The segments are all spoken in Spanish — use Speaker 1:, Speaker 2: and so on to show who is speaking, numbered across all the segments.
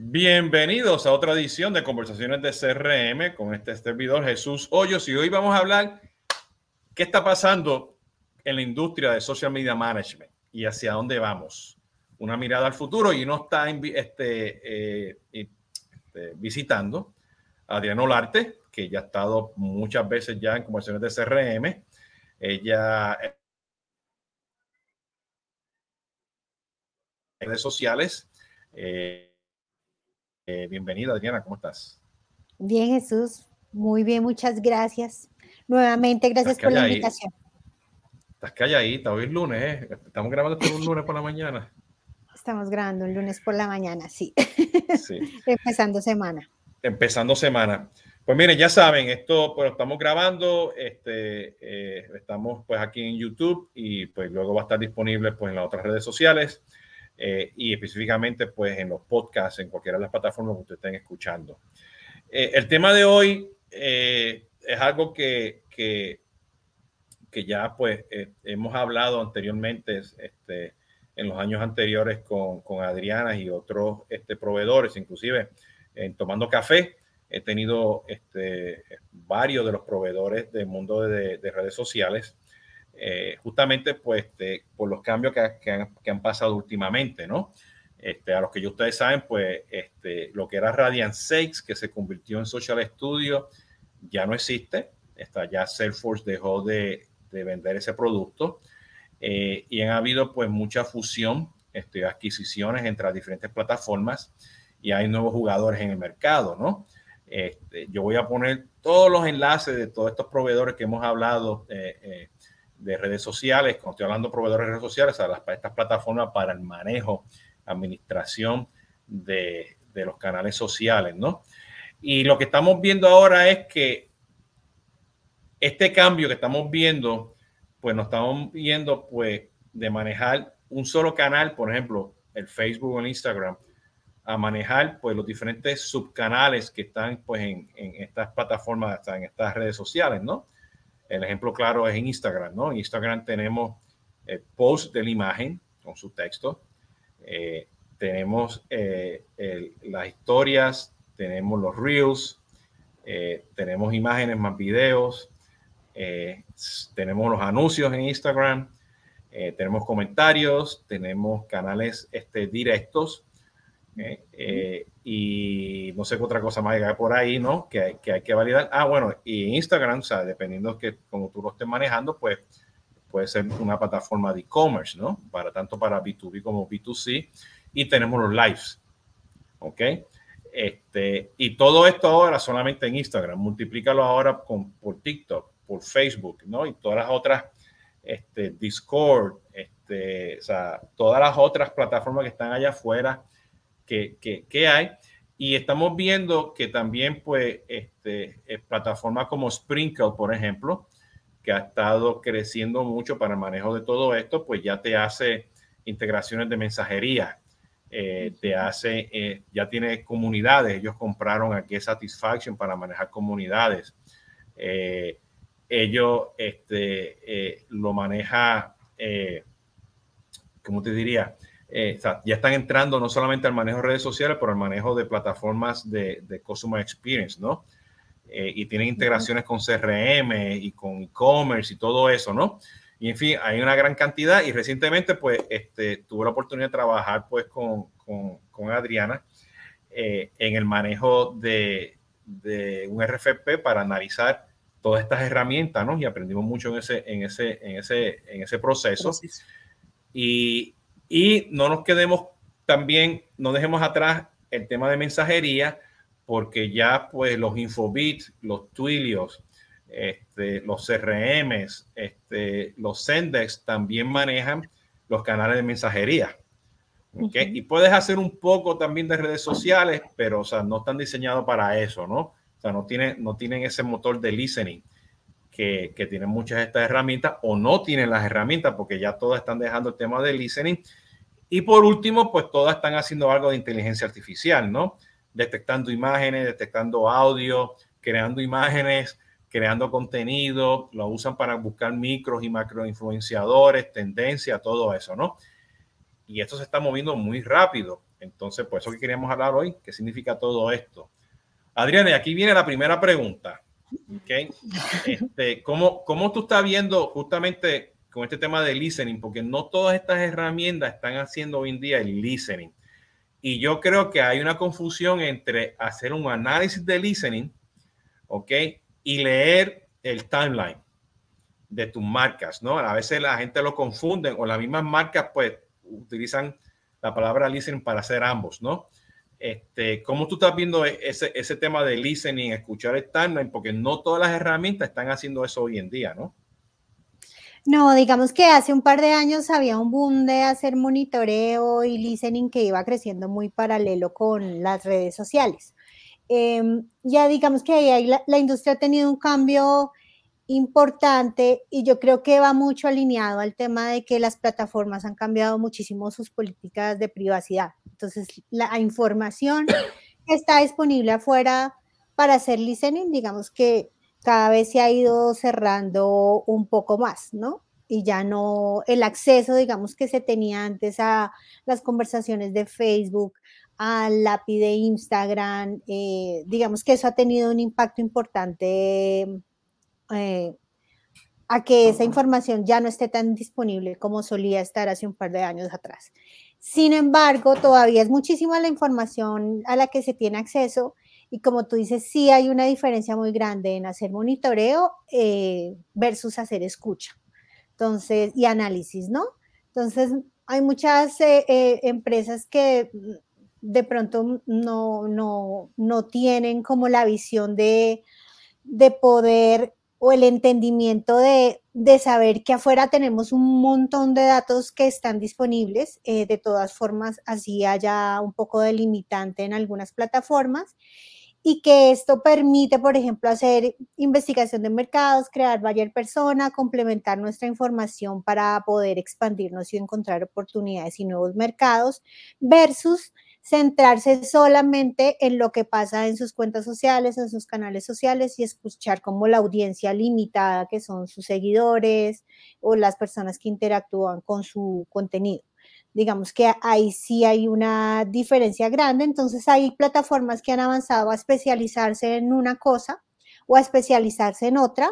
Speaker 1: Bienvenidos a otra edición de Conversaciones de CRM con este servidor Jesús Hoyos y hoy vamos a hablar qué está pasando en la industria de social media management y hacia dónde vamos. Una mirada al futuro y uno está este, eh, este, visitando a Adriano Larte, que ya ha estado muchas veces ya en conversaciones de CRM. Ella redes sociales. Eh, eh, bienvenida, Adriana, ¿cómo estás?
Speaker 2: Bien, Jesús. Muy bien, muchas gracias. Nuevamente, gracias por la invitación.
Speaker 1: Estás calladita, hoy es lunes, ¿eh? Estamos grabando todo un lunes por la mañana.
Speaker 2: Estamos grabando un lunes por la mañana, sí. sí. Empezando semana.
Speaker 1: Empezando semana. Pues miren, ya saben, esto pues estamos grabando, este, eh, estamos pues aquí en YouTube y pues luego va a estar disponible pues en las otras redes sociales. Eh, y específicamente pues en los podcasts, en cualquiera de las plataformas que ustedes estén escuchando. Eh, el tema de hoy eh, es algo que, que, ya pues hemos hablado anteriormente este, en los años anteriores con, con Adriana y otros este, proveedores, inclusive en Tomando Café. He tenido este, varios de los proveedores del mundo de redes sociales eh, justamente pues por los cambios que, han, pasado últimamente, ¿no? Este, a los que ya ustedes saben, pues este, lo que era Radiant 6, que se convirtió en Social Studio, ya no existe. Está, ya Salesforce dejó de, vender ese producto eh, y han habido pues mucha fusión, este, adquisiciones entre las diferentes plataformas y hay nuevos jugadores en el mercado, ¿no? Este, yo voy a poner todos los enlaces de todos estos proveedores que hemos hablado eh, de redes sociales, cuando estoy hablando de proveedores de redes sociales, a, las, estas plataformas para el manejo, administración de, los canales sociales, ¿no? Y lo que estamos viendo ahora es que este cambio que estamos viendo, pues nos estamos viendo, pues, de manejar un solo canal, por ejemplo, el Facebook o el Instagram, a manejar, pues, los diferentes subcanales que están, pues, en, en estas plataformas, en estas redes sociales, ¿no? El ejemplo claro es en Instagram, ¿no? En Instagram tenemos el post de la imagen con su texto, eh, tenemos eh, las historias, tenemos los reels, eh, tenemos imágenes más videos, tenemos los anuncios en Instagram, tenemos comentarios, tenemos canales este, directos y no sé qué otra cosa más hay por ahí, ¿no? Que hay, que hay que validar. Ah, bueno, y Instagram, o sea, dependiendo que como tú lo estés manejando, pues puede ser una plataforma de e-commerce, ¿no? Para tanto para B2B como B2C. Y tenemos los lives, ¿ok? Este, y todo esto ahora solamente en Instagram. Multiplícalo ahora con, por TikTok, por Facebook, ¿no? Y todas las otras, este, Discord, este, o sea, todas las otras plataformas que están allá afuera que, hay. Y estamos viendo que también, pues, este, eh, plataformas como Sprinkle, por ejemplo, que ha estado creciendo mucho para el manejo de todo esto, pues ya te hace integraciones de mensajería, eh, te hace, eh, ya tiene comunidades, ellos compraron aquí Satisfaction para manejar comunidades. ellos este, lo maneja, ¿cómo te diría? Eh, ya están entrando no solamente al manejo de redes sociales, pero al manejo de plataformas de, de Customer Experience, ¿no? Eh, y tienen integraciones con CRM y con e-commerce y todo eso, ¿no? Y en fin, hay una gran cantidad y recientemente pues este, tuve la oportunidad de trabajar pues con, con, con Adriana eh, en el manejo de, de, un RFP para analizar todas estas herramientas, ¿no? Y aprendimos mucho en ese, en ese, en ese, en ese proceso. Y, y no nos quedemos también, no dejemos atrás el tema de mensajería, porque ya pues los Infobit, los Twilios, este, los CRMs, este, los Sendex también manejan los canales de mensajería. ¿okay? Y puedes hacer un poco también de redes sociales, pero o sea, no están diseñados para eso, ¿no? O sea, no tienen, no tienen ese motor de listening que, que tienen muchas de estas herramientas o no tienen las herramientas porque ya todas están dejando el tema de listening. Y por último, pues todas están haciendo algo de inteligencia artificial, ¿no? Detectando imágenes, detectando audio, creando imágenes, creando contenido, lo usan para buscar micros y macro influenciadores, tendencia, todo eso, ¿no? Y esto se está moviendo muy rápido. Entonces, por eso que queríamos hablar hoy, qué significa todo esto. Adriana, aquí viene la primera pregunta. Okay. Este, ¿cómo, ¿Cómo tú estás viendo justamente con este tema de listening? Porque no todas estas herramientas están haciendo hoy en día el listening. Y yo creo que hay una confusión entre hacer un análisis de listening, ¿ok? Y leer el timeline de tus marcas, ¿no? A veces la gente lo confunde o las mismas marcas pues utilizan la palabra listening para hacer ambos, ¿no? Este, ¿Cómo tú estás viendo ese, ese tema de listening, escuchar el timeline? Porque no todas las herramientas están haciendo eso hoy en día, ¿no?
Speaker 2: No, digamos que hace un par de años había un boom de hacer monitoreo y listening que iba creciendo muy paralelo con las redes sociales. Em, ya digamos que ahí la, la, industria ha tenido un cambio importante y yo creo que va mucho alineado al tema de que las plataformas han cambiado muchísimo sus políticas de privacidad. Entonces, la información que está disponible afuera para hacer listening, digamos que cada vez se ha ido cerrando un poco más, ¿no? Y ya no el acceso, digamos, que se tenía antes a las conversaciones de Facebook, al API de Instagram, eh, digamos que eso ha tenido un impacto importante eh, a que esa información ya no esté tan disponible como solía estar hace un par de años atrás. Sin embargo, todavía es muchísima la información a la que se tiene acceso y como tú dices, sí hay una diferencia muy grande en hacer monitoreo eh, versus hacer escucha. Entonces, y análisis, ¿no? Entonces, hay muchas eh, empresas que de pronto no, no, no tienen como la visión de, de poder o el entendimiento de, saber que afuera tenemos un montón de datos que están disponibles. Eh, de todas formas, así haya un poco de limitante en algunas plataformas y que esto permite, por ejemplo, hacer investigación de mercados, crear buyer persona, complementar nuestra información para poder expandirnos y encontrar oportunidades y nuevos mercados versus centrarse solamente en lo que pasa en sus cuentas sociales, en sus canales sociales y escuchar como la audiencia limitada que son sus seguidores o las personas que interactúan con su contenido. Digamos que ahí sí hay una diferencia grande, entonces hay plataformas que han avanzado a especializarse en una cosa o a especializarse en otra,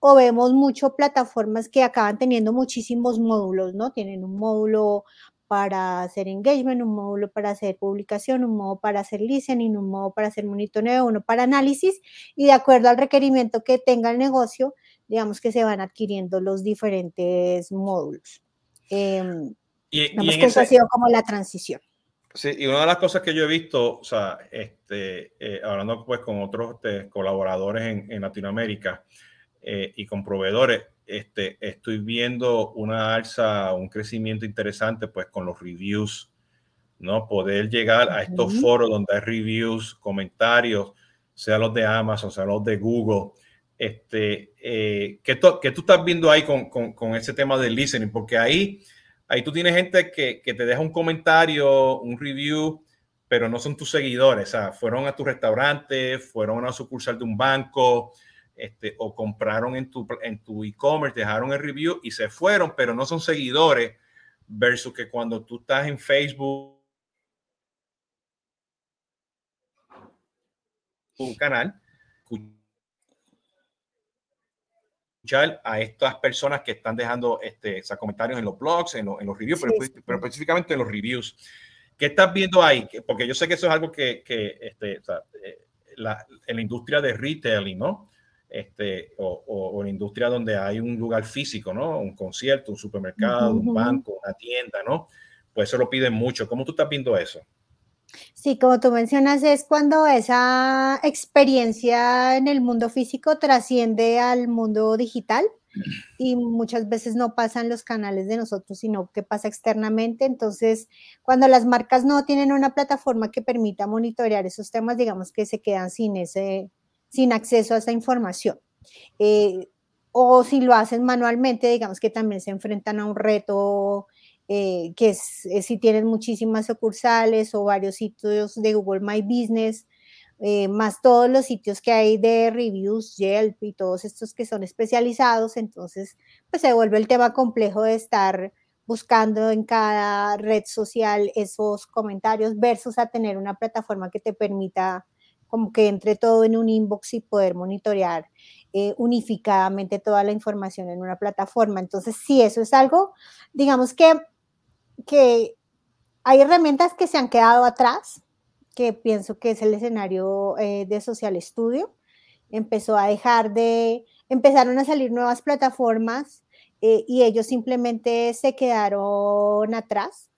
Speaker 2: o vemos mucho plataformas que acaban teniendo muchísimos módulos, ¿no? Tienen un módulo para hacer engagement, un módulo para hacer publicación, un módulo para hacer listening, un módulo para hacer monitoreo, uno para análisis y de acuerdo al requerimiento que tenga el negocio, digamos que se van adquiriendo los diferentes módulos. Eh, y, que eso ha sido como la transición.
Speaker 1: Sí, y una de las cosas que yo he visto, o sea, este, eh, hablando pues con otros este, colaboradores en, en Latinoamérica eh, y con proveedores, este, estoy viendo una alza, un crecimiento interesante, pues con los reviews, ¿no? Poder llegar a estos foros donde hay reviews, comentarios, sea los de Amazon, sea los de Google. Este, eh, ¿qué, tú estás viendo ahí con, con, con, ese tema del listening? Porque ahí, ahí tú tienes gente que, te deja un comentario, un review, pero no son tus seguidores. O sea, fueron a tu restaurante, fueron a una sucursal de un banco, este, o compraron en tu en tu e-commerce, dejaron el review y se fueron, pero no son seguidores, versus que cuando tú estás en Facebook, un canal, escuchar a estas personas que están dejando este, comentarios en los blogs, en, en los reviews, pero, específicamente en los reviews. ¿Qué estás viendo ahí? Porque yo sé que eso es algo que, que este, eh, la, en la industria de retailing, ¿no? este, o, o, la industria donde hay un lugar físico, ¿no? Un concierto, un supermercado, un banco, una tienda, ¿no? Pues eso lo piden mucho. ¿Cómo tú estás viendo eso?
Speaker 2: Sí, como tú mencionas, es cuando esa experiencia en el mundo físico trasciende al mundo digital y muchas veces no pasa en los canales de nosotros, sino que pasa externamente. Entonces, cuando las marcas no tienen una plataforma que permita monitorear esos temas, digamos que se quedan sin ese, sin acceso a esa información. Eh, o si lo hacen manualmente, digamos que también se enfrentan a un reto eh, que es, si tienen muchísimas sucursales o varios sitios de Google My Business, eh, más todos los sitios que hay de reviews, Yelp y todos estos que son especializados, entonces pues se vuelve el tema complejo de estar buscando en cada red social esos comentarios versus a tener una plataforma que te permita como que entre todo en un inbox y poder monitorear eh, unificadamente toda la información en una plataforma. Entonces, sí, eso es algo, digamos que, que hay herramientas que se han quedado atrás, que pienso que es el escenario eh, de Social Studio. Empezó a dejar de, empezaron a salir nuevas plataformas eh, y ellos simplemente se quedaron atrás,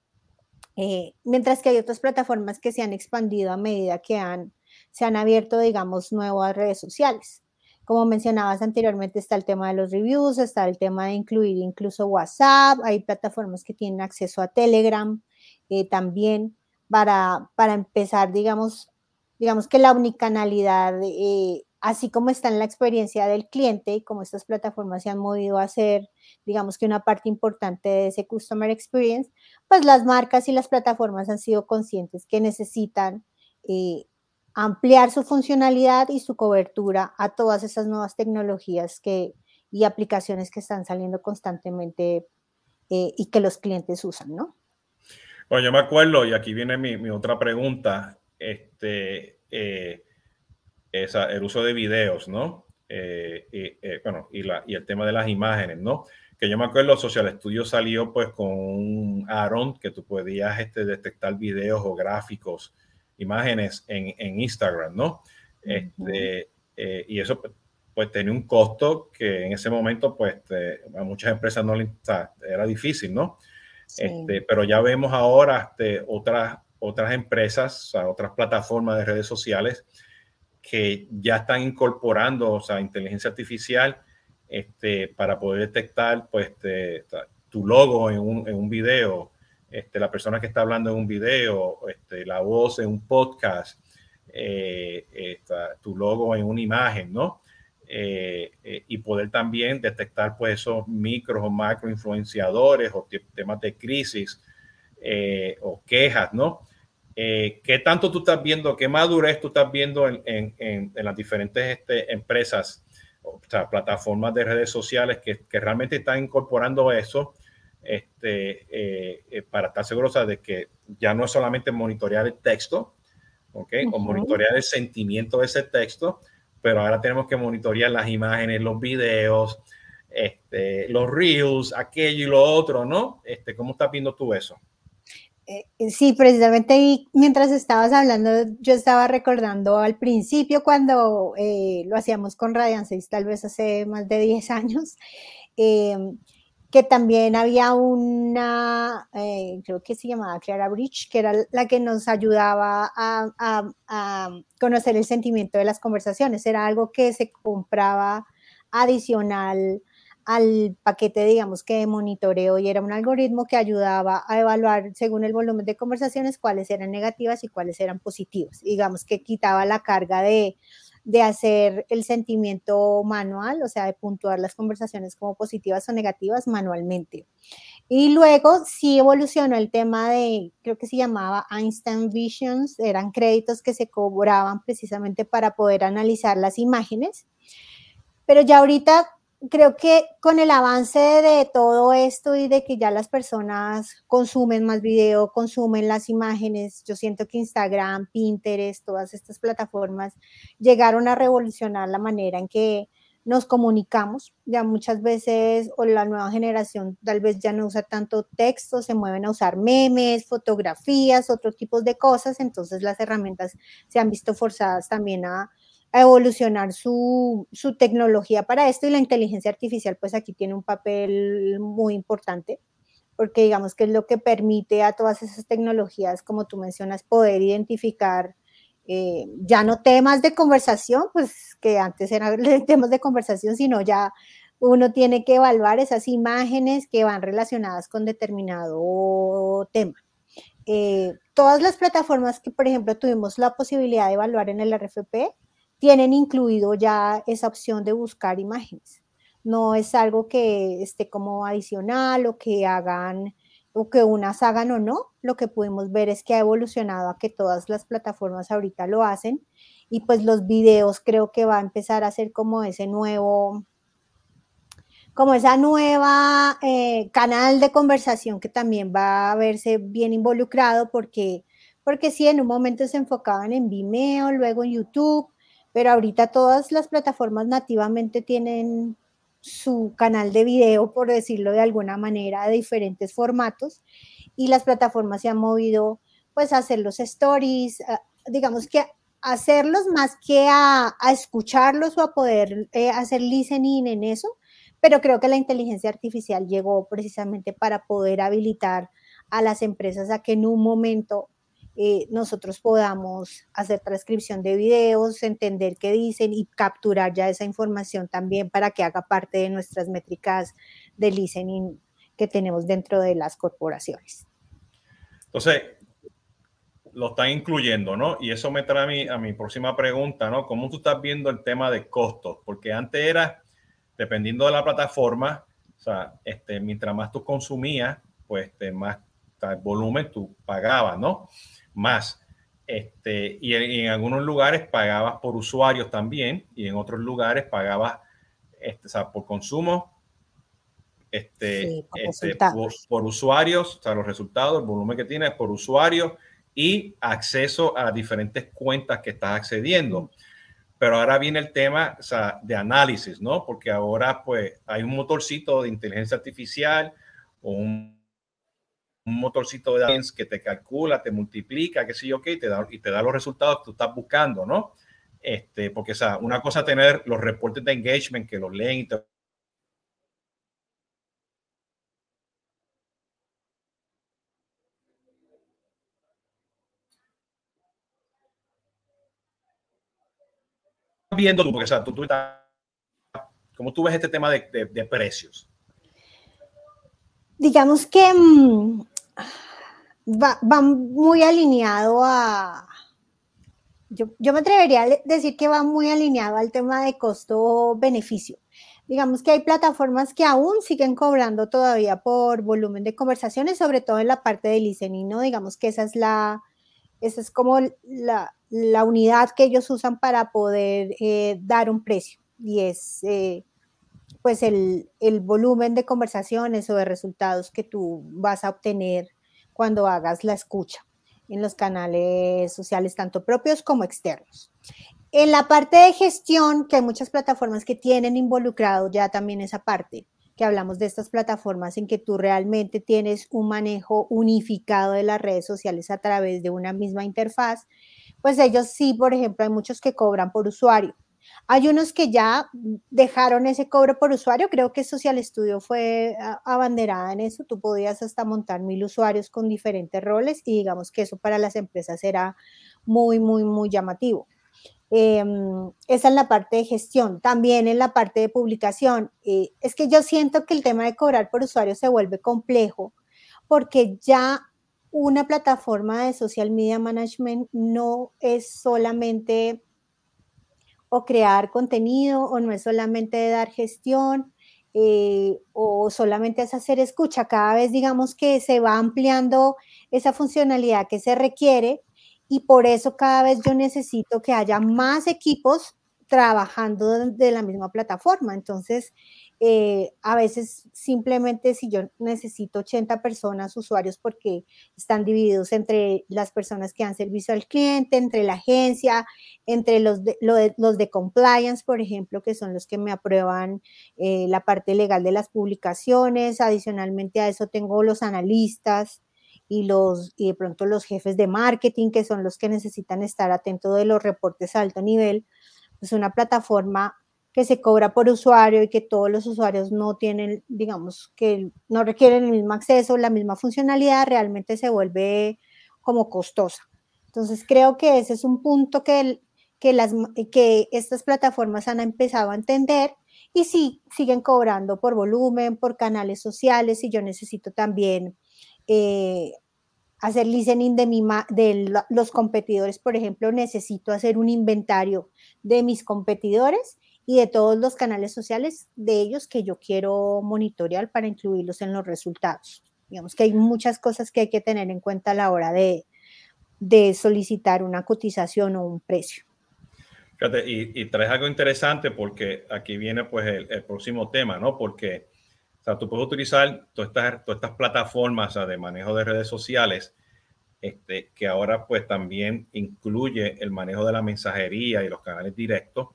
Speaker 2: mientras que hay otras plataformas que se han expandido a medida que han se han abierto, digamos, nuevas redes sociales. Como mencionabas anteriormente, está el tema de los reviews, está el tema de incluir incluso WhatsApp, hay plataformas que tienen acceso a Telegram eh, también para, para empezar, digamos, digamos que la unicanalidad, eh, así como está en la experiencia del cliente y como estas plataformas se han movido a ser, digamos que una parte importante de ese customer experience, pues las marcas y las plataformas han sido conscientes que necesitan eh, ampliar su funcionalidad y su cobertura a todas esas nuevas tecnologías que, y aplicaciones que están saliendo constantemente eh, y que los clientes usan, ¿no?
Speaker 1: Bueno, yo me acuerdo, y aquí viene mi, otra pregunta, este, eh, el uso de videos, ¿no? Eh, bueno, y el tema de las imágenes, ¿no? Que yo me acuerdo, Social Studio salió pues con un Aaron que tú podías este, detectar videos o gráficos imágenes en, en Instagram, ¿no? Este, eh, y eso pues tenía un costo que en ese momento pues a muchas empresas no le era difícil, ¿no? Este, pero ya vemos ahora este, otras, otras empresas, o otras plataformas de redes sociales que ya están incorporando, o sea, inteligencia artificial este, para poder detectar pues, este, tu logo en un, en un video, este, la persona que está hablando en un video, este, la voz en un podcast, eh, tu logo en una imagen, ¿no? Eh, eh, y poder también detectar pues esos micro o macro influenciadores o temas de crisis o quejas, ¿no? ¿Qué tanto tú estás viendo, qué madurez tú estás viendo en, las diferentes este, empresas, o sea, plataformas de redes sociales que realmente están incorporando eso? Este, eh, eh, para estar seguros de que ya no es solamente monitorear el texto, ¿ok? O monitorear el sentimiento de ese texto, pero ahora tenemos que monitorear las imágenes, los videos, este, los reels, aquello y lo otro, ¿no? Este, ¿Cómo estás viendo tú eso?
Speaker 2: Eh, sí, precisamente mientras estabas hablando, yo estaba recordando al principio cuando lo hacíamos con Radiant 6, tal vez hace más de 10 años, que también había una, eh, creo que se llamaba Clara Bridge, que era la que nos ayudaba a, conocer el sentimiento de las conversaciones. Era algo que se compraba adicional al paquete, digamos que de monitoreo y era un algoritmo que ayudaba a evaluar según el volumen de conversaciones cuáles eran negativas y cuáles eran positivas. Digamos que quitaba la carga de de hacer el sentimiento manual, o sea, de puntuar las conversaciones como positivas o negativas manualmente. Y luego sí evolucionó el tema de, creo que se llamaba Einstein Visions, eran créditos que se cobraban precisamente para poder analizar las imágenes. Pero ya ahorita creo que con el avance de todo esto y de que ya las personas consumen más video, consumen las imágenes, yo siento que Instagram, Pinterest, todas estas plataformas llegaron a revolucionar la manera en que nos comunicamos. Ya muchas veces, o la nueva generación tal vez ya no usa tanto texto, se mueven a usar memes, fotografías, otros tipos de cosas, entonces las herramientas se han visto forzadas también a a evolucionar su, tecnología para esto y la inteligencia artificial pues aquí tiene un papel muy importante porque digamos que es lo que permite a todas esas tecnologías, como tú mencionas, poder identificar eh, ya no temas de conversación, pues que antes eran temas de conversación, sino ya uno tiene que evaluar esas imágenes que van relacionadas con determinado tema. Eh, todas las plataformas que, por ejemplo, tuvimos la posibilidad de evaluar en el RFP, tienen incluido ya esa opción de buscar imágenes. No es algo que esté como adicional o que hagan o que unas hagan o no. Lo que pudimos ver es que ha evolucionado a que todas las plataformas ahorita lo hacen y pues los videos creo que va a empezar a ser como ese nuevo como esa nueva eh, canal de conversación que también va a verse bien involucrado porque, porque sí, en un momento se enfocaban en Vimeo, luego en YouTube, pero ahorita todas las plataformas nativamente tienen su canal de video, por decirlo de alguna manera, de diferentes formatos y las plataformas se han movido pues a hacer los stories, digamos que hacerlos más que a, escucharlos o a poder eh, hacer listening en eso, pero creo que la inteligencia artificial llegó precisamente para poder habilitar a las empresas a que en un momento eh, nosotros podamos hacer transcripción de videos, entender qué dicen y capturar ya esa información también para que haga parte de nuestras métricas de listening que tenemos dentro de las corporaciones.
Speaker 1: Entonces, lo están incluyendo, ¿no? Y eso me trae a mi, a mi próxima pregunta, ¿no? ¿Cómo tú estás viendo el tema de costos? Porque antes era, dependiendo de la plataforma, o sea, este, mientras más tú consumías, pues este, más volumen tú pagabas, ¿no? Más. Este, y en, algunos lugares pagabas por usuarios también, y en otros lugares pagabas este, o sea, por consumo, este, por, este, por, usuarios, o sea, los resultados, el volumen que tienes por usuarios y acceso a diferentes cuentas que estás accediendo. Pero ahora viene el tema o sea, de análisis, ¿no? Porque ahora pues hay un motorcito de inteligencia artificial o un, motorcito de datos que te calcula, te multiplica, qué sé yo qué, y te da, y te da los resultados que tú estás buscando, ¿no? Este, porque o sea, una cosa es tener los reportes de engagement que los leen y te viendo tú? Porque, o sea, tú, tú ¿cómo tú ves este tema de, de, precios?
Speaker 2: Digamos que mm, va, va, muy alineado a... Yo, yo, me atrevería a decir que va muy alineado al tema de costo-beneficio. Digamos que hay plataformas que aún siguen cobrando todavía por volumen de conversaciones, sobre todo en la parte de listening, ¿no? Digamos que esa es la, esa es como la, la unidad que ellos usan para poder eh, dar un precio y es eh, pues el, el, volumen de conversaciones o de resultados que tú vas a obtener cuando hagas la escucha en los canales sociales, tanto propios como externos. En la parte de gestión, que hay muchas plataformas que tienen involucrado ya también esa parte, que hablamos de estas plataformas en que tú realmente tienes un manejo unificado de las redes sociales a través de una misma interfaz, pues ellos sí, por ejemplo, hay muchos que cobran por usuario. Hay unos que ya dejaron ese cobro por usuario, creo que Social Studio fue abanderada en eso, tú podías hasta montar mil usuarios con diferentes roles y digamos que eso para las empresas era muy, muy, muy llamativo. Em, esa es la parte de gestión. También en la parte de publicación. Eh, es que yo siento que el tema de cobrar por usuario se vuelve complejo porque ya una plataforma de social media management no es solamente o crear contenido o no es solamente dar gestión eh, o solamente es hacer escucha. Cada vez digamos que se va ampliando esa funcionalidad que se requiere y por eso cada vez yo necesito que haya más equipos trabajando de la misma plataforma. Entonces, eh, a veces simplemente si yo necesito 80 personas, usuarios, porque están divididos entre las personas que dan servicio al cliente, entre la agencia, entre los de, los de compliance, por ejemplo, que son los que me aprueban eh, la parte legal de las publicaciones. Adicionalmente a eso tengo los analistas, y, los, y de pronto los jefes de marketing, que son los que necesitan estar atentos de los reportes a alto nivel, pues una plataforma que se cobra por usuario y que todos los usuarios no tienen, digamos, que no requieren el mismo acceso, la misma funcionalidad, realmente se vuelve como costosa. Entonces creo que ese es un punto que, que, las, que estas plataformas han empezado a entender y sí, siguen cobrando por volumen, por canales sociales y yo necesito también eh, hacer listening de, mi de los competidores, por ejemplo, necesito hacer un inventario de mis competidores y de todos los canales sociales de ellos que yo quiero monitorear para incluirlos en los resultados. Digamos que hay muchas cosas que hay que tener en cuenta a la hora de, de solicitar una cotización o un precio.
Speaker 1: y, traes algo interesante porque aquí viene pues el, próximo tema, ¿no? Porque o sea, tú puedes utilizar todas estas, todas estas plataformas de manejo de redes sociales, este, que ahora pues también incluye el manejo de la mensajería y los canales directos.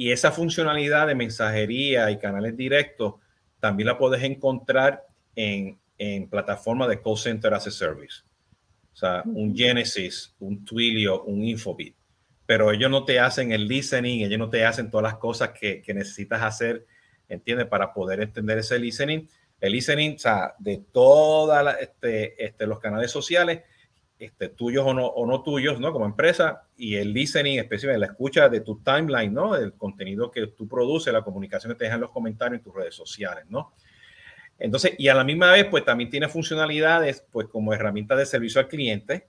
Speaker 1: Y esa funcionalidad de mensajería y canales directos también la puedes encontrar en, en plataformas de call center as a service. O sea, un Genesis, un Twilio, un Infobit. Pero ellos no te hacen el listening, ellos no te hacen todas las cosas que, que necesitas hacer, ¿entiendes? Para poder entender ese listening. El listening, o sea, de todos este, este, los canales sociales, este, tuyos o no, o no tuyos, ¿no? Como empresa, y el listening, especialmente la escucha de tu timeline, ¿no? El contenido que tú produces, la comunicación que te dejan los comentarios en tus redes sociales, ¿no? Entonces, y a la misma vez, pues también tiene funcionalidades, pues como herramienta de servicio al cliente,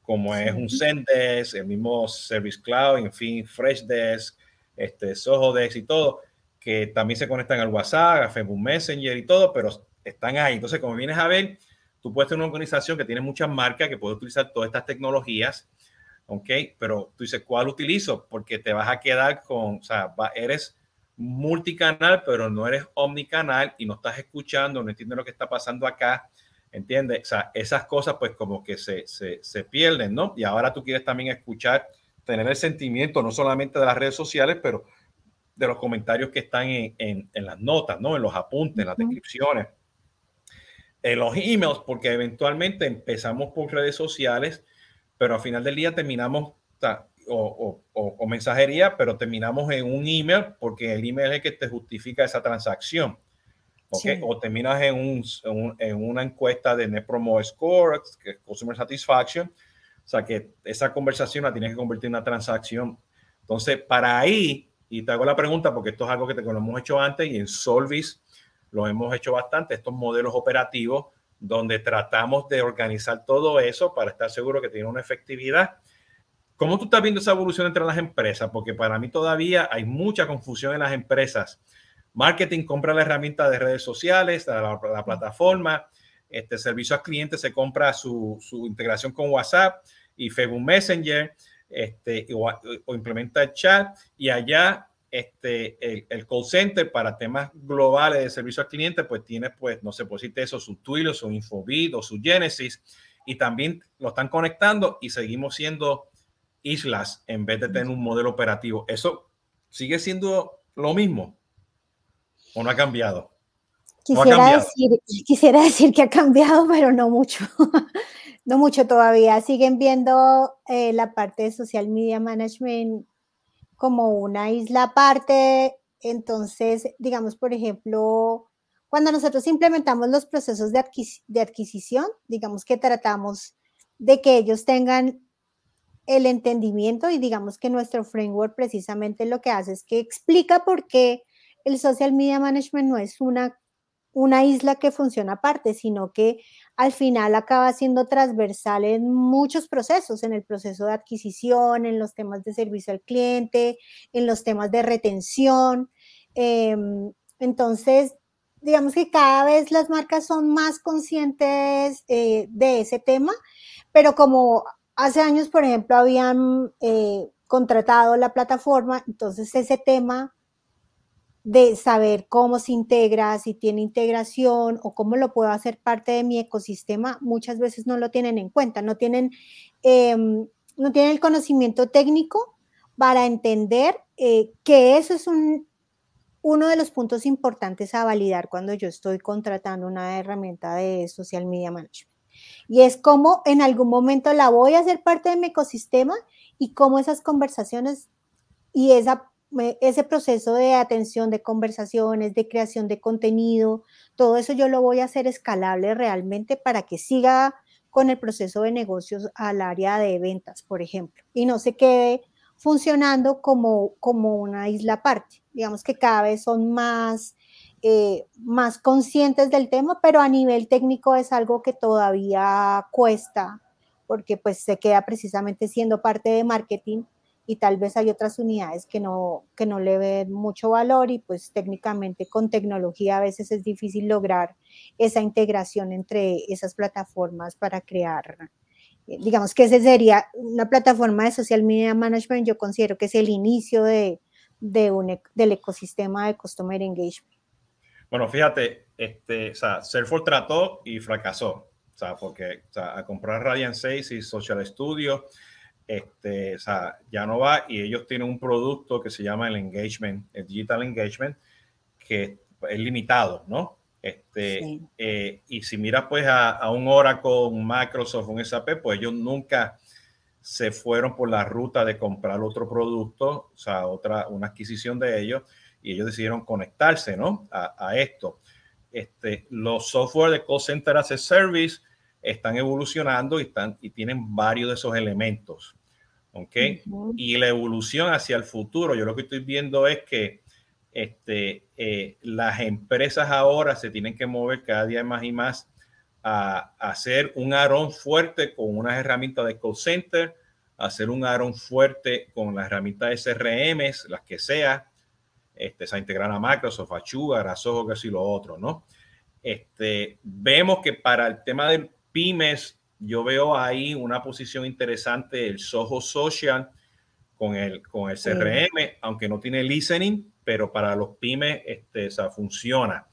Speaker 1: como es un Zendesk, el mismo Service Cloud, en fin, Freshdesk, este, Sohodesk y todo, que también se conectan al WhatsApp, a Facebook Messenger y todo, pero están ahí. Entonces, como vienes a ver, tú puedes tener una organización que tiene muchas marcas, que puede utilizar todas estas tecnologías, ¿ok? Pero tú dices, ¿cuál utilizo? Porque te vas a quedar con, o sea, eres multicanal, pero no eres omnicanal y no estás escuchando, no entiendes lo que está pasando acá, ¿entiendes? O sea, esas cosas pues como que se, se, se, pierden, ¿no? Y ahora tú quieres también escuchar, tener el sentimiento no solamente de las redes sociales, pero de los comentarios que están en, en, en las notas, ¿no? En los apuntes, en las descripciones, en los emails, porque eventualmente empezamos por redes sociales, pero al final del día terminamos, o, mensajería, pero terminamos en un email porque el email es el que te justifica esa transacción. ¿okay? O terminas en, un, en, una encuesta de Net Promoter Score, que es Customer Satisfaction. O sea, que esa conversación la tienes que convertir en una transacción. Entonces, para ahí, y te hago la pregunta porque esto es algo que, te, lo hemos hecho antes y en Solvis lo hemos hecho bastante, estos modelos operativos donde tratamos de organizar todo eso para estar seguro que tiene una efectividad ¿Cómo tú estás viendo esa evolución entre las empresas? Porque para mí todavía hay mucha confusión en las empresas. Marketing compra la herramienta de redes sociales, la, plataforma, este servicio al cliente se compra su, integración con WhatsApp y Facebook Messenger, este, o, implementa el chat y allá este, el, call center para temas globales de servicio al cliente, pues tiene, pues, no sé, pues eso, su Twilio, su Infobit o su Genesis, y también lo están conectando y seguimos siendo islas en vez de tener un modelo operativo. ¿Eso sigue siendo lo mismo o no ha cambiado?
Speaker 2: Quisiera, Decir, quisiera decir que ha cambiado, pero no mucho. no mucho todavía. Siguen viendo eh, la parte de social media management como una isla aparte. Entonces, digamos, por ejemplo, cuando nosotros implementamos los procesos de, adquisición, digamos que tratamos de que ellos tengan el entendimiento y digamos que nuestro framework precisamente lo que hace es que explica por qué el social media management no es una, una isla que funciona aparte, sino que al final acaba siendo transversal en muchos procesos, en el proceso de adquisición, en los temas de servicio al cliente, en los temas de retención. Em, entonces, digamos que cada vez las marcas son más conscientes eh, de ese tema, pero como hace años, por ejemplo, habían eh, contratado la plataforma, entonces ese tema de saber cómo se integra, si tiene integración o cómo lo puedo hacer parte de mi ecosistema, muchas veces no lo tienen en cuenta, no tienen, em, no tienen el conocimiento técnico para entender eh, que eso es un, uno de los puntos importantes a validar cuando yo estoy contratando una herramienta de social media management. Y es como en algún momento la voy a hacer parte de mi ecosistema y cómo esas conversaciones y esa, ese proceso de atención de conversaciones, de creación de contenido, todo eso yo lo voy a hacer escalable realmente para que siga con el proceso de negocios al área de ventas, por ejemplo, y no se quede funcionando como, como una isla aparte. Digamos que cada vez son más eh, más conscientes del tema, pero a nivel técnico es algo que todavía cuesta, porque pues se queda precisamente siendo parte de marketing y tal vez hay otras unidades que no, que no le ven mucho valor y pues técnicamente con tecnología a veces es difícil lograr esa integración entre esas plataformas para crear Eh, digamos que ese sería una plataforma de social media management, yo considero que es el inicio de, de un, e, del ecosistema de customer engagement.
Speaker 1: Bueno, fíjate, este, o sea, Salesforce trató y fracasó, o sea, porque o sea, a comprar Radiant 6 y Social Studio, este, o sea, ya no va y ellos tienen un producto que se llama el engagement, el digital engagement, que es limitado, ¿no? Este, eh, y si miras pues a, a, un Oracle, un Microsoft, un SAP, pues ellos nunca se fueron por la ruta de comprar otro producto, o sea, otra, una adquisición de ellos, y ellos decidieron conectarse, ¿no? A, a esto. Este, los software de call center as a service están evolucionando y, están, y tienen varios de esos elementos. ¿Ok? Y la evolución hacia el futuro, yo lo que estoy viendo es que este, eh, las empresas ahora se tienen que mover cada día más y más a, hacer un arón fuerte con unas herramientas de call center, hacer un arón fuerte con las herramientas de CRM, las que sea, este, se integrar a Microsoft, a Sugar, a Soho, que así lo otro, ¿no? Este, vemos que para el tema del pymes, yo veo ahí una posición interesante, el Soho Social con el, con el CRM, aunque no tiene listening, pero para los pymes este, o sea, funciona.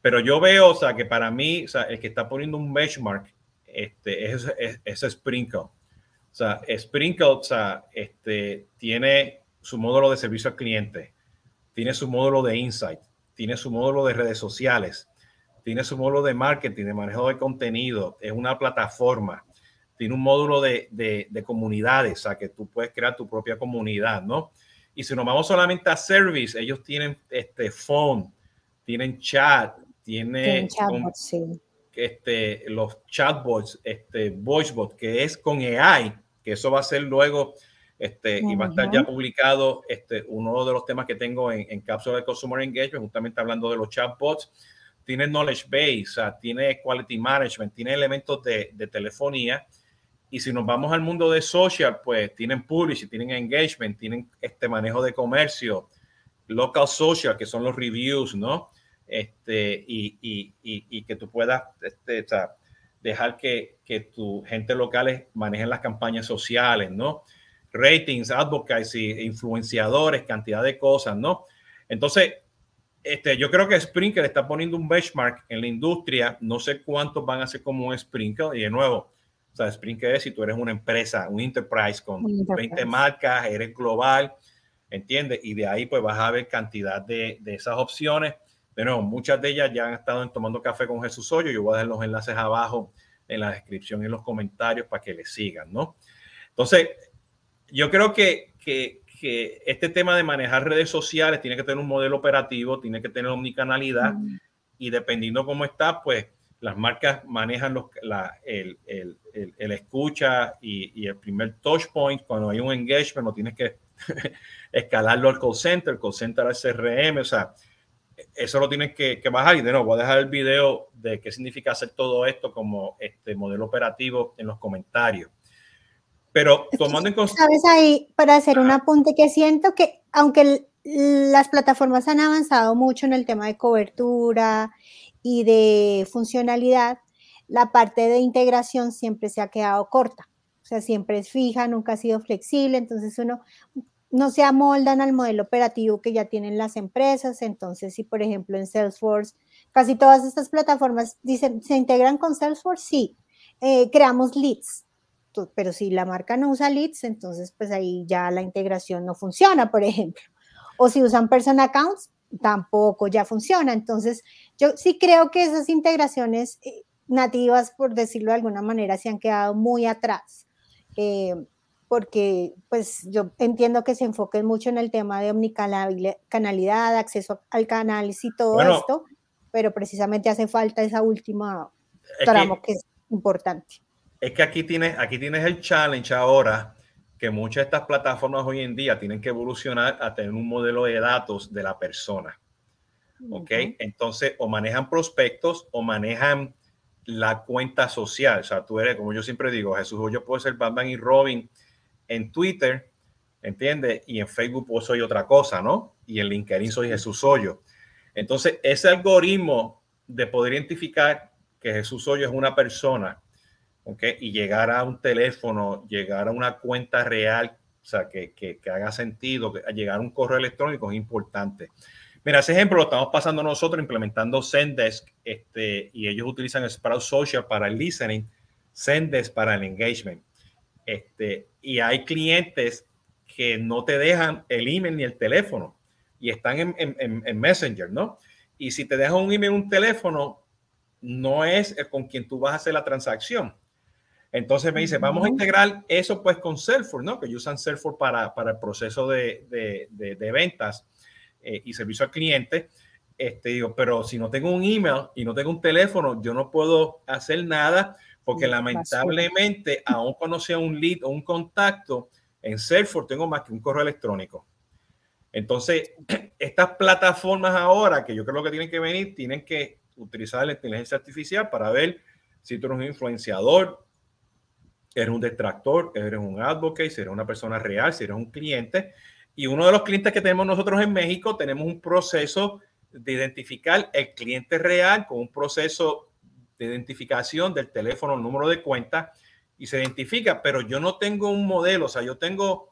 Speaker 1: Pero yo veo, o sea, que para mí, o sea, el que está poniendo un benchmark este, es, es, Sprinkle. O sea, Sprinkle, o sea, este, tiene su módulo de servicio al cliente, tiene su módulo de insight, tiene su módulo de redes sociales, tiene su módulo de marketing, de manejo de contenido, es una plataforma, tiene un módulo de, de, de comunidades, o sea, que tú puedes crear tu propia comunidad, ¿no? Y si nos vamos solamente a service, ellos tienen este phone, tienen chat, tienen este, los chatbots, este voicebot, que es con AI, que eso va a ser luego, este, y va a estar ya publicado este, uno de los temas que tengo en, en cápsula de Consumer Engagement, justamente hablando de los chatbots. Tiene knowledge base, tiene quality management, tiene elementos de, de telefonía y si nos vamos al mundo de social, pues tienen publish, tienen engagement, tienen este manejo de comercio, local social, que son los reviews, ¿no? Este, y, y, y, que tú puedas este, o sea, dejar que, que tu gente locales manejen las campañas sociales, ¿no? Ratings, advocacy, influenciadores, cantidad de cosas, ¿no? Entonces, este, yo creo que Sprinkle está poniendo un benchmark en la industria. No sé cuántos van a ser como un Sprinkle. Y de nuevo, o sea, Spring es si tú eres una empresa, un enterprise con 20 marcas, eres global, ¿entiendes? Y de ahí pues vas a ver cantidad de, de esas opciones. De nuevo, muchas de ellas ya han estado en Tomando Café con Jesús Hoyo. Yo voy a dejar los enlaces abajo en la descripción y en los comentarios para que le sigan, ¿no? Entonces, yo creo que, que, que, este tema de manejar redes sociales tiene que tener un modelo operativo, tiene que tener omnicanalidad mm. y dependiendo cómo está, pues las marcas manejan los, la, el, el, el, escucha y, y, el primer touch point. Cuando hay un engagement, no tienes que escalarlo al call center, el call center al CRM, o sea, eso lo tienes que, que, bajar. Y de nuevo, voy a dejar el video de qué significa hacer todo esto como este modelo operativo en los comentarios. Pero tomando en
Speaker 2: consideración. Sabes ahí, para hacer un apunte que siento que, aunque las plataformas han avanzado mucho en el tema de cobertura y de funcionalidad, la parte de integración siempre se ha quedado corta. O sea, siempre es fija, nunca ha sido flexible, entonces uno no se amoldan al modelo operativo que ya tienen las empresas. Entonces, si por ejemplo en Salesforce, casi todas estas plataformas dicen, ¿se integran con Salesforce? Sí, eh, creamos leads. Pero si la marca no usa leads, entonces pues ahí ya la integración no funciona, por ejemplo. O si usan person accounts, tampoco ya funciona. Entonces, yo sí creo que esas integraciones eh, nativas, por decirlo de alguna manera, se han quedado muy atrás. Eh, porque pues yo entiendo que se enfoquen mucho en el tema de omnicanalidad, acceso al canal y todo esto, pero precisamente hace falta esa última tramo que, es importante.
Speaker 1: Es que aquí tienes, aquí tienes el challenge ahora que muchas de estas plataformas hoy en día tienen que evolucionar a tener un modelo de datos de la persona. ¿Ok? Entonces, o manejan prospectos o manejan la cuenta social. O sea, tú eres, como yo siempre digo, Jesús, yo puedo ser Batman y Robin en Twitter, ¿entiendes? Y en Facebook pues soy otra cosa, ¿no? Y en LinkedIn soy Jesús Hoyo. Entonces, ese algoritmo de poder identificar que Jesús Hoyo es una persona ¿okay? y llegar a un teléfono, llegar a una cuenta real, o sea, que, que, haga sentido, que llegar a un correo electrónico es importante. Mira, ese ejemplo lo estamos pasando nosotros implementando Zendesk este, y ellos utilizan Sprout Social para el listening, Zendesk para el engagement. Este, y hay clientes que no te dejan el email ni el teléfono y están en, en, en Messenger, ¿no? Y si te dejan un email, un teléfono, no es con quien tú vas a hacer la transacción. Entonces me dice, vamos a integrar eso pues con Salesforce, ¿no? Que usan Salesforce para, para el proceso de, de, de, ventas eh, y servicio al cliente. Este, digo, pero si no tengo un email y no tengo un teléfono, yo no puedo hacer nada porque lamentablemente, aún cuando sea un lead o un contacto, en Salesforce tengo más que un correo electrónico. Entonces, estas plataformas ahora, que yo creo que tienen que venir, tienen que utilizar la inteligencia artificial para ver si tú eres un influenciador, eres un detractor, eres un advocate, si eres una persona real, si eres un cliente. Y uno de los clientes que tenemos nosotros en México, tenemos un proceso de identificar el cliente real con un proceso de identificación del teléfono, el número de cuenta, y se identifica, pero yo no tengo un modelo, o sea, yo tengo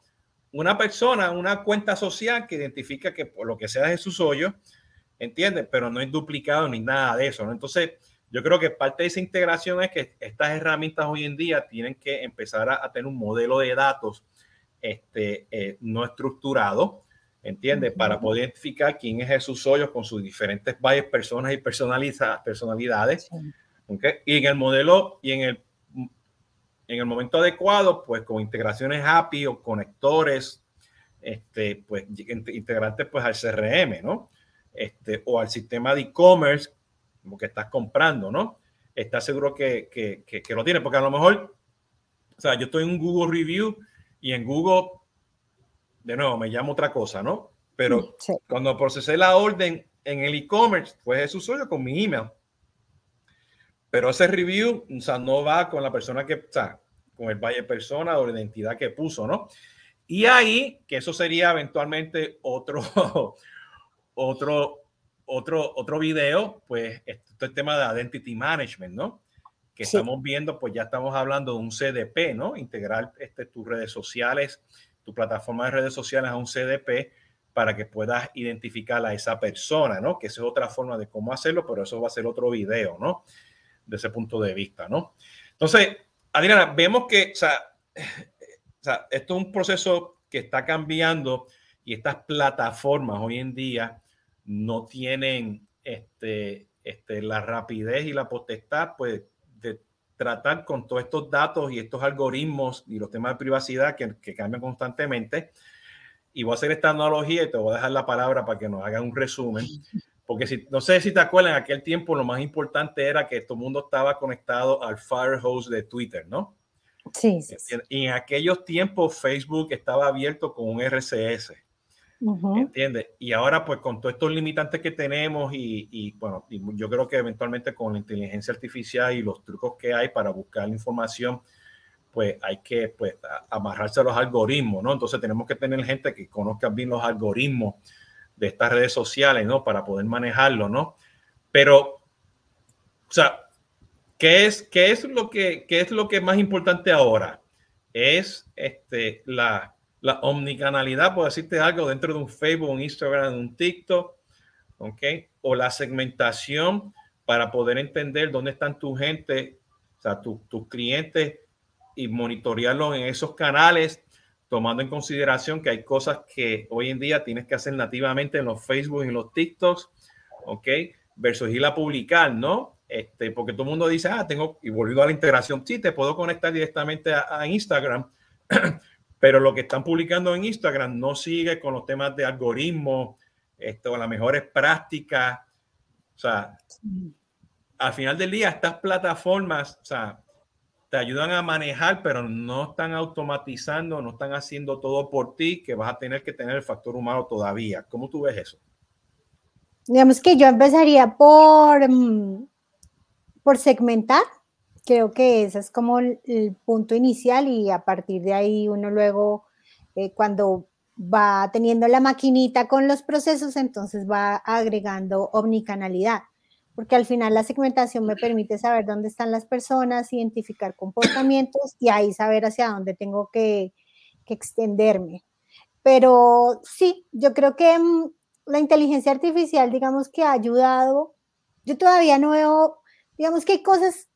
Speaker 1: una persona, una cuenta social que identifica que por lo que sea es su Hoyo, ¿entiendes? Pero no es duplicado ni nada de eso, ¿no? Entonces, yo creo que parte de esa integración es que estas herramientas hoy en día tienen que empezar a, tener un modelo de datos este, eh, no estructurado, ¿entiendes? Para poder identificar quién es Jesús Hoyos con sus diferentes varias personas y personalidades. Y en el modelo y en el, en el momento adecuado, pues con integraciones API o conectores, este, pues integrantes pues al CRM, ¿no? Este, o al sistema de e-commerce como que estás comprando, ¿no? Estás seguro que, que, que, lo tiene, porque a lo mejor, o sea, yo estoy en un Google Review y en Google, de nuevo, me llamo otra cosa, ¿no? Pero cuando procesé la orden en el e-commerce, pues es usuario con mi email. Pero ese review, o sea, no va con la persona que, sea, con el valle persona o la identidad que puso, ¿no? Y ahí, que eso sería eventualmente otro, otro, otro, otro video, pues, este tema de Identity Management, ¿no? Que estamos viendo, pues ya estamos hablando de un CDP, ¿no? Integrar este, tus redes sociales, tu plataforma de redes sociales a un CDP para que puedas identificar a esa persona, ¿no? Que esa es otra forma de cómo hacerlo, pero eso va a ser otro video, ¿no? De ese punto de vista, ¿no? Entonces, Adriana, vemos que, o sea, o sea, esto es un proceso que está cambiando y estas plataformas hoy en día no tienen este, este, la rapidez y la potestad pues, de tratar con todos estos datos y estos algoritmos y los temas de privacidad que, que cambian constantemente. Y voy a hacer esta analogía y te voy a dejar la palabra para que nos haga un resumen. Porque si, no sé si te acuerdas, en aquel tiempo lo más importante era que todo el mundo estaba conectado al Firehose de Twitter, ¿no?
Speaker 2: Sí, sí,
Speaker 1: Y en aquellos tiempos Facebook estaba abierto con un RCS. ¿Entiendes? Y ahora, pues con todos estos limitantes que tenemos y, bueno, yo creo que eventualmente con la inteligencia artificial y los trucos que hay para buscar la información, pues hay que pues, amarrarse a los algoritmos, ¿no? Entonces tenemos que tener gente que conozca bien los algoritmos de estas redes sociales, ¿no? Para poder manejarlo, ¿no? Pero, o sea, ¿qué es, qué es, lo, que, qué es lo que más importante ahora? Es este, la la omnicanalidad, por decirte algo, dentro de un Facebook, un Instagram, un TikTok, ¿ok? O la segmentación para poder entender dónde están tu gente, o sea, tus clientes y monitorearlos en esos canales, tomando en consideración que hay cosas que hoy en día tienes que hacer nativamente en los Facebook y en los TikToks, ¿ok? Versus ir a publicar, ¿no? Este, porque todo el mundo dice, ah, tengo, y volviendo a la integración, sí, te puedo conectar directamente a, a Instagram, pero lo que están publicando en Instagram no sigue con los temas de algoritmos, esto, las mejores prácticas. O sea, al final del día, estas plataformas, o sea, te ayudan a manejar, pero no están automatizando, no están haciendo todo por ti, que vas a tener que tener el factor humano todavía. ¿Cómo tú ves eso?
Speaker 2: Digamos que yo empezaría por, mm, por segmentar creo que ese es como el, punto inicial y a partir de ahí uno luego, eh, cuando va teniendo la maquinita con los procesos, entonces va agregando omnicanalidad. porque al final la segmentación me permite saber dónde están las personas, identificar comportamientos y ahí saber hacia dónde tengo que, extenderme. Pero sí, yo creo que mm, la inteligencia artificial, digamos que ha ayudado. Yo todavía no veo, digamos que hay cosas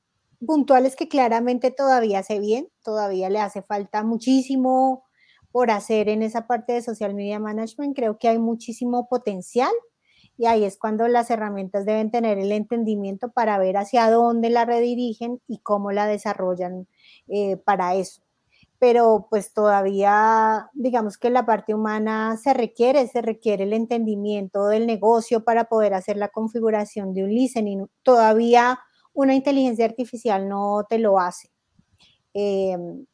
Speaker 2: puntuales que claramente todavía sé bien, todavía le hace falta muchísimo por hacer en esa parte de social media management. Creo que hay muchísimo potencial y ahí es cuando las herramientas deben tener el entendimiento para ver hacia dónde la redirigen y cómo la desarrollan eh, para eso. Pero pues todavía, digamos que la parte humana se requiere, se requiere el entendimiento del negocio para poder hacer la configuración de un listening. Todavía una inteligencia artificial no te lo hace. Em,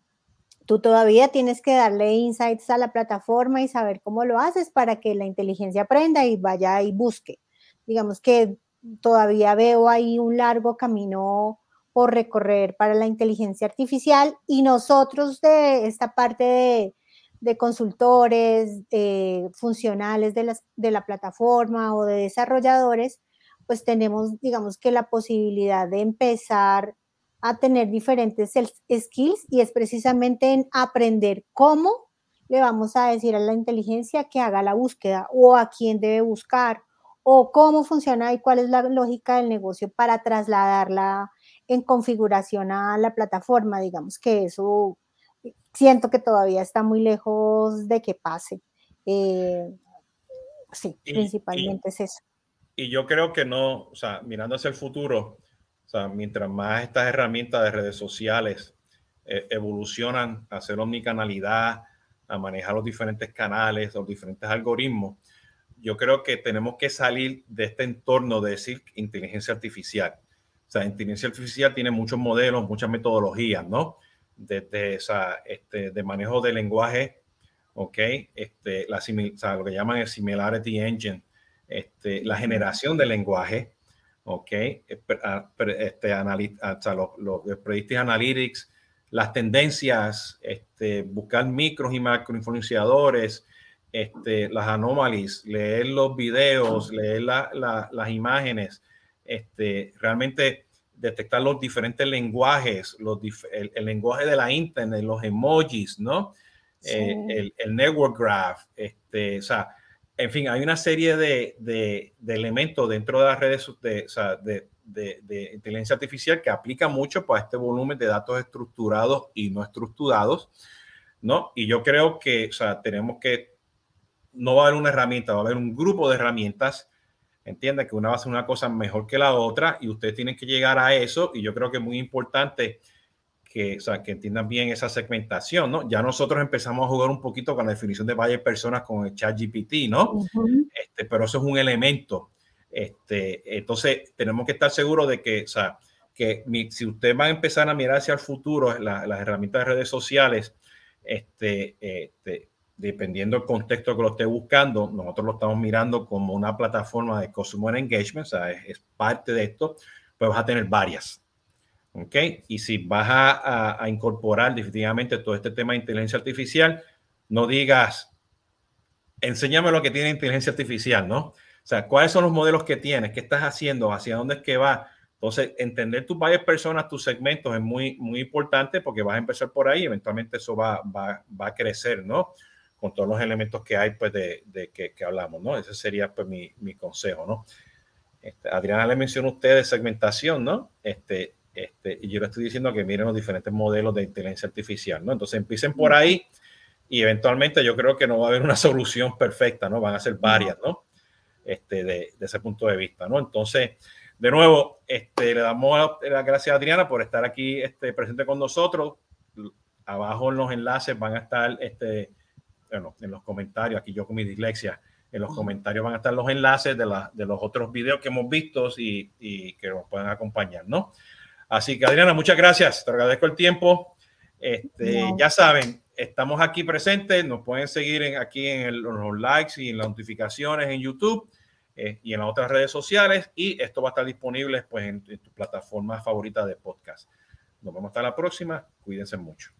Speaker 2: tú todavía tienes que darle insights a la plataforma y saber cómo lo haces para que la inteligencia aprenda y vaya y busque. Digamos que todavía veo ahí un largo camino por recorrer para la inteligencia artificial y nosotros de esta parte de, consultores, funcionales de, de la plataforma o de desarrolladores, pues tenemos, digamos que la posibilidad de empezar a tener diferentes skills y es precisamente en aprender cómo le vamos a decir a la inteligencia que haga la búsqueda o a quién debe buscar o cómo funciona y cuál es la lógica del negocio para trasladarla en configuración a la plataforma. Digamos que eso siento que todavía está muy lejos de que pase. Eh, sí, principalmente es eso.
Speaker 1: Y yo creo que no, o sea, mirando hacia el futuro, o sea, mientras más estas herramientas de redes sociales eh, evolucionan a hacer omnicanalidad, a manejar los diferentes canales, los diferentes algoritmos, yo creo que tenemos que salir de este entorno de decir inteligencia artificial. O sea, inteligencia artificial tiene muchos modelos, muchas metodologías, ¿no? Desde esa, este, de manejo de lenguaje, ¿ok? Este, la, o sea, lo que llaman el Similarity Engine, este, la generación del lenguaje, ¿ok? Ah, este, los, los Predictive Analytics, las tendencias, este, buscar micros y macroinfluenciadores, este, las anomalies, leer los videos, leer las imágenes, este, realmente detectar los diferentes lenguajes, los el, lenguaje de la internet, los emojis, ¿no? Eh, el, el, network graph, este, o sea, en fin, hay una serie de, elementos dentro de las redes de, inteligencia artificial que aplica mucho para este volumen de datos estructurados y no estructurados, ¿no? Y yo creo que, o sea, tenemos que, no va a haber una herramienta, va a haber un grupo de herramientas, entienda que una va a ser una cosa mejor que la otra y ustedes tienen que llegar a eso y yo creo que es muy importante que, o sea, que entiendan bien esa segmentación, ¿no? Ya nosotros empezamos a jugar un poquito con la definición de varias personas con el chat GPT, ¿no? este, pero eso es un elemento. Este, entonces, tenemos que estar seguros de que, o sea, que si usted va a empezar a mirar hacia el futuro, las herramientas de redes sociales, este, este, dependiendo del contexto que lo esté buscando, nosotros lo estamos mirando como una plataforma de consumer engagement, o sea, es, es parte de esto, pues vas a tener varias. ¿Ok? Y si vas a, incorporar definitivamente todo este tema de inteligencia artificial, no digas, enséñame lo que tiene inteligencia artificial, ¿no? O sea, ¿cuáles son los modelos que tienes? ¿Qué estás haciendo? ¿Hacia dónde es que va? Entonces, entender tus varias personas, tus segmentos es muy, muy importante porque vas a empezar por ahí eventualmente eso va, va, va a crecer, ¿no? Con todos los elementos que hay, pues, de, de que, que, hablamos, ¿no? Ese sería, pues, mi, mi consejo, ¿no? Este, Adriana le mencionó a usted de segmentación, ¿no? Este, este, y yo le estoy diciendo que miren los diferentes modelos de inteligencia artificial, ¿no? Entonces empiecen por ahí y eventualmente yo creo que no va a haber una solución perfecta, ¿no? Van a ser varias, ¿no? Este, de, de ese punto de vista, ¿no? Entonces, de nuevo, este, le damos las gracias a Adriana por estar aquí este, presente con nosotros. Abajo en los enlaces van a estar, este, bueno, en los comentarios, aquí yo con mi dislexia, en los comentarios van a estar los enlaces de, la, de los otros videos que hemos visto y, y que nos puedan acompañar, ¿no? Así que Adriana, muchas gracias, te agradezco el tiempo. Este, Ya saben, estamos aquí presentes, nos pueden seguir en, aquí en los likes y en las notificaciones en YouTube eh, y en las otras redes sociales y esto va a estar disponible pues, en, en tu plataforma favorita de podcast. Nos vemos hasta la próxima, cuídense mucho.